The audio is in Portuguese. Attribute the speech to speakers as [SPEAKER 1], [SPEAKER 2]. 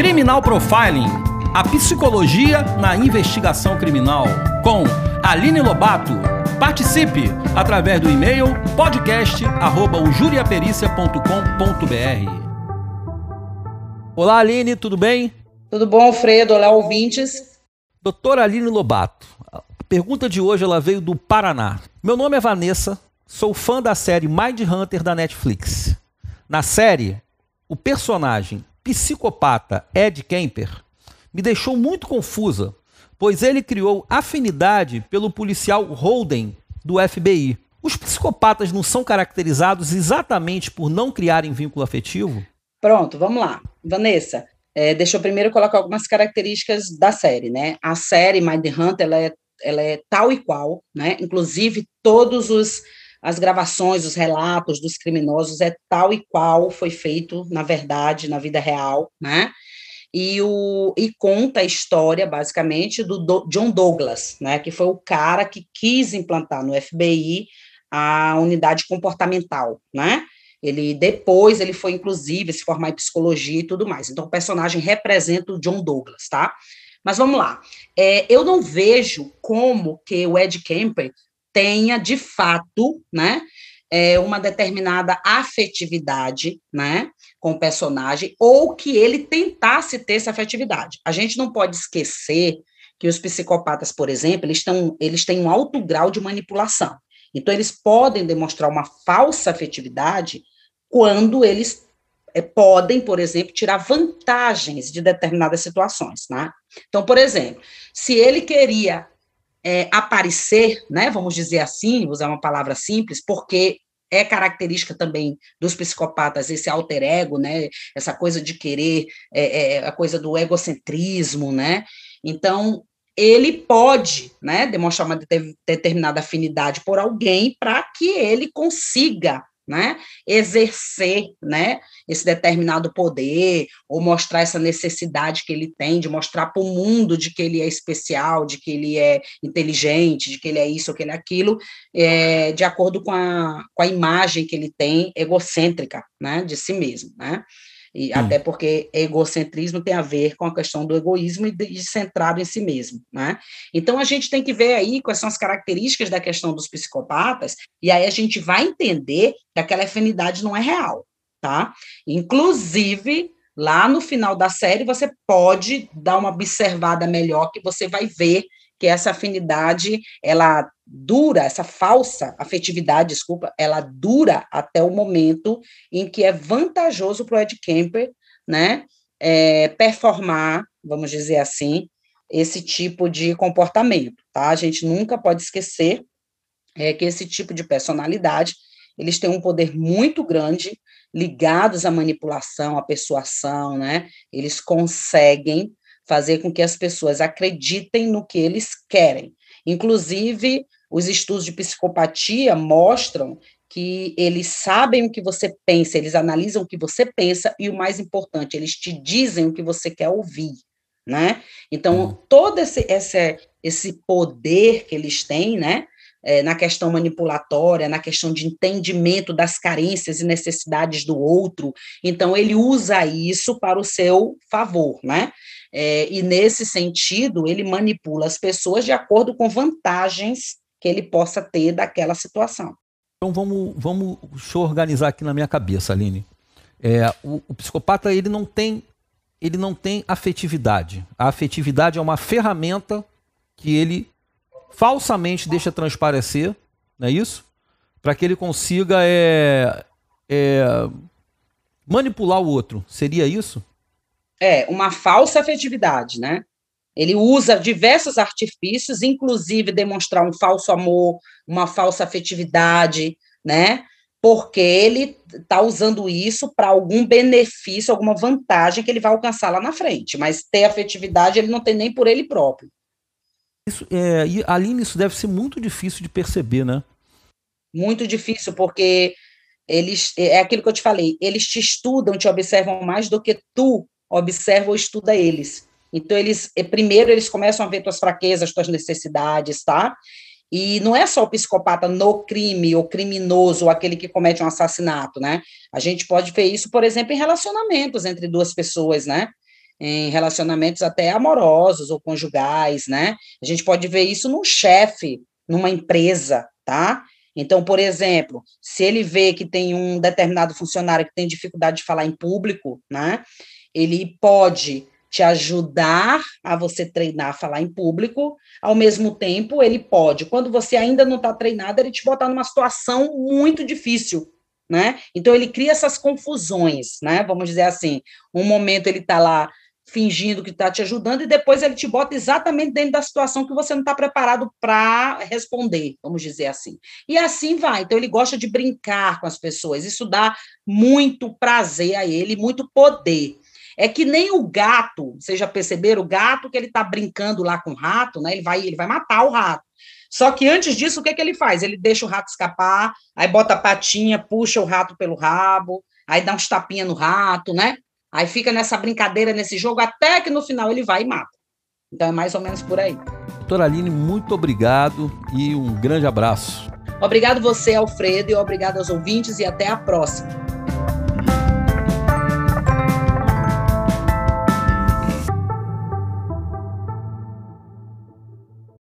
[SPEAKER 1] Criminal Profiling, a psicologia na investigação criminal, com Aline Lobato. Participe através do e-mail podcast@ujuriapericia.com.br. Olá, Aline, tudo bem?
[SPEAKER 2] Tudo bom, Alfredo? Olá, ouvintes.
[SPEAKER 1] Doutora Aline Lobato, a pergunta de hoje ela veio do Paraná. Meu nome é Vanessa, sou fã da série Mind Hunter da Netflix. Na série, o personagem psicopata Ed Kemper me deixou muito confusa, pois ele criou afinidade pelo policial Holden do FBI. Os psicopatas não são caracterizados exatamente por não criarem vínculo afetivo?
[SPEAKER 2] Pronto, vamos lá. Vanessa, é, deixa eu primeiro colocar algumas características da série, né? A série Mind Hunter, ela é, ela é tal e qual, né? Inclusive, todos os as gravações, os relatos dos criminosos é tal e qual foi feito, na verdade, na vida real, né? E, o, e conta a história, basicamente, do, do John Douglas, né? Que foi o cara que quis implantar no FBI a unidade comportamental, né? Ele depois ele foi inclusive se formar em psicologia e tudo mais. Então o personagem representa o John Douglas, tá? Mas vamos lá. É, eu não vejo como que o Ed Kemper tenha de fato, né, é, uma determinada afetividade, né, com o personagem, ou que ele tentasse ter essa afetividade. A gente não pode esquecer que os psicopatas, por exemplo, eles, tão, eles têm um alto grau de manipulação. Então, eles podem demonstrar uma falsa afetividade quando eles é, podem, por exemplo, tirar vantagens de determinadas situações, né? Então, por exemplo, se ele queria é, aparecer, né, vamos dizer assim, usar uma palavra simples, porque é característica também dos psicopatas esse alter ego, né, essa coisa de querer, é, é, a coisa do egocentrismo, né, então ele pode, né, demonstrar uma determinada afinidade por alguém para que ele consiga né, exercer, né, esse determinado poder, ou mostrar essa necessidade que ele tem de mostrar para o mundo de que ele é especial, de que ele é inteligente, de que ele é isso que ele é aquilo, é, de acordo com a, com a imagem que ele tem egocêntrica, né, de si mesmo, né, e hum. até porque egocentrismo tem a ver com a questão do egoísmo e de, centrado em si mesmo, né? Então a gente tem que ver aí quais são as características da questão dos psicopatas, e aí a gente vai entender que aquela afinidade não é real, tá? Inclusive, lá no final da série, você pode dar uma observada melhor, que você vai ver que essa afinidade, ela dura, essa falsa afetividade, desculpa, ela dura até o momento em que é vantajoso para o Ed Kemper, né, é, performar, vamos dizer assim, esse tipo de comportamento, tá? A gente nunca pode esquecer é, que esse tipo de personalidade, eles têm um poder muito grande, ligados à manipulação, à persuasão, né? Eles conseguem fazer com que as pessoas acreditem no que eles querem. Inclusive, os estudos de psicopatia mostram que eles sabem o que você pensa, eles analisam o que você pensa e o mais importante, eles te dizem o que você quer ouvir, né? Então, uhum. todo esse, esse, esse poder que eles têm, né? É, na questão manipulatória, na questão de entendimento das carências e necessidades do outro, então ele usa isso para o seu favor, né? É, e nesse sentido, ele manipula as pessoas de acordo com vantagens que ele possa ter daquela situação.
[SPEAKER 1] Então vamos, vamos deixa eu organizar aqui na minha cabeça, Aline. É, o, o psicopata ele não tem ele não tem afetividade. A afetividade é uma ferramenta que ele falsamente deixa transparecer, não é isso? Para que ele consiga é, é, manipular o outro. Seria isso?
[SPEAKER 2] É, uma falsa afetividade, né? Ele usa diversos artifícios, inclusive demonstrar um falso amor, uma falsa afetividade, né? Porque ele está usando isso para algum benefício, alguma vantagem que ele vai alcançar lá na frente. Mas ter afetividade ele não tem nem por ele próprio.
[SPEAKER 1] Isso, é, e Aline, isso deve ser muito difícil de perceber, né?
[SPEAKER 2] Muito difícil, porque eles é aquilo que eu te falei, eles te estudam, te observam mais do que tu observa ou estuda eles. Então, eles, eh, primeiro, eles começam a ver tuas fraquezas, tuas necessidades, tá? E não é só o psicopata no crime, ou criminoso, ou aquele que comete um assassinato, né? A gente pode ver isso, por exemplo, em relacionamentos entre duas pessoas, né? Em relacionamentos até amorosos ou conjugais, né? A gente pode ver isso num chefe, numa empresa, tá? Então, por exemplo, se ele vê que tem um determinado funcionário que tem dificuldade de falar em público, né? Ele pode te ajudar a você treinar a falar em público, ao mesmo tempo, ele pode, quando você ainda não está treinado, ele te botar numa situação muito difícil, né? Então, ele cria essas confusões, né? Vamos dizer assim, um momento ele está lá fingindo que está te ajudando, e depois ele te bota exatamente dentro da situação que você não está preparado para responder, vamos dizer assim. E assim vai. Então, ele gosta de brincar com as pessoas, isso dá muito prazer a ele, muito poder. É que nem o gato, vocês já perceberam, o gato que ele está brincando lá com o rato, né? Ele vai, ele vai matar o rato. Só que antes disso, o que, que ele faz? Ele deixa o rato escapar, aí bota a patinha, puxa o rato pelo rabo, aí dá uns tapinha no rato, né? Aí fica nessa brincadeira, nesse jogo, até que no final ele vai e mata. Então é mais ou menos por aí.
[SPEAKER 1] Doutora Aline, muito obrigado e um grande abraço.
[SPEAKER 2] Obrigado você, Alfredo, e obrigado aos ouvintes, e até a próxima.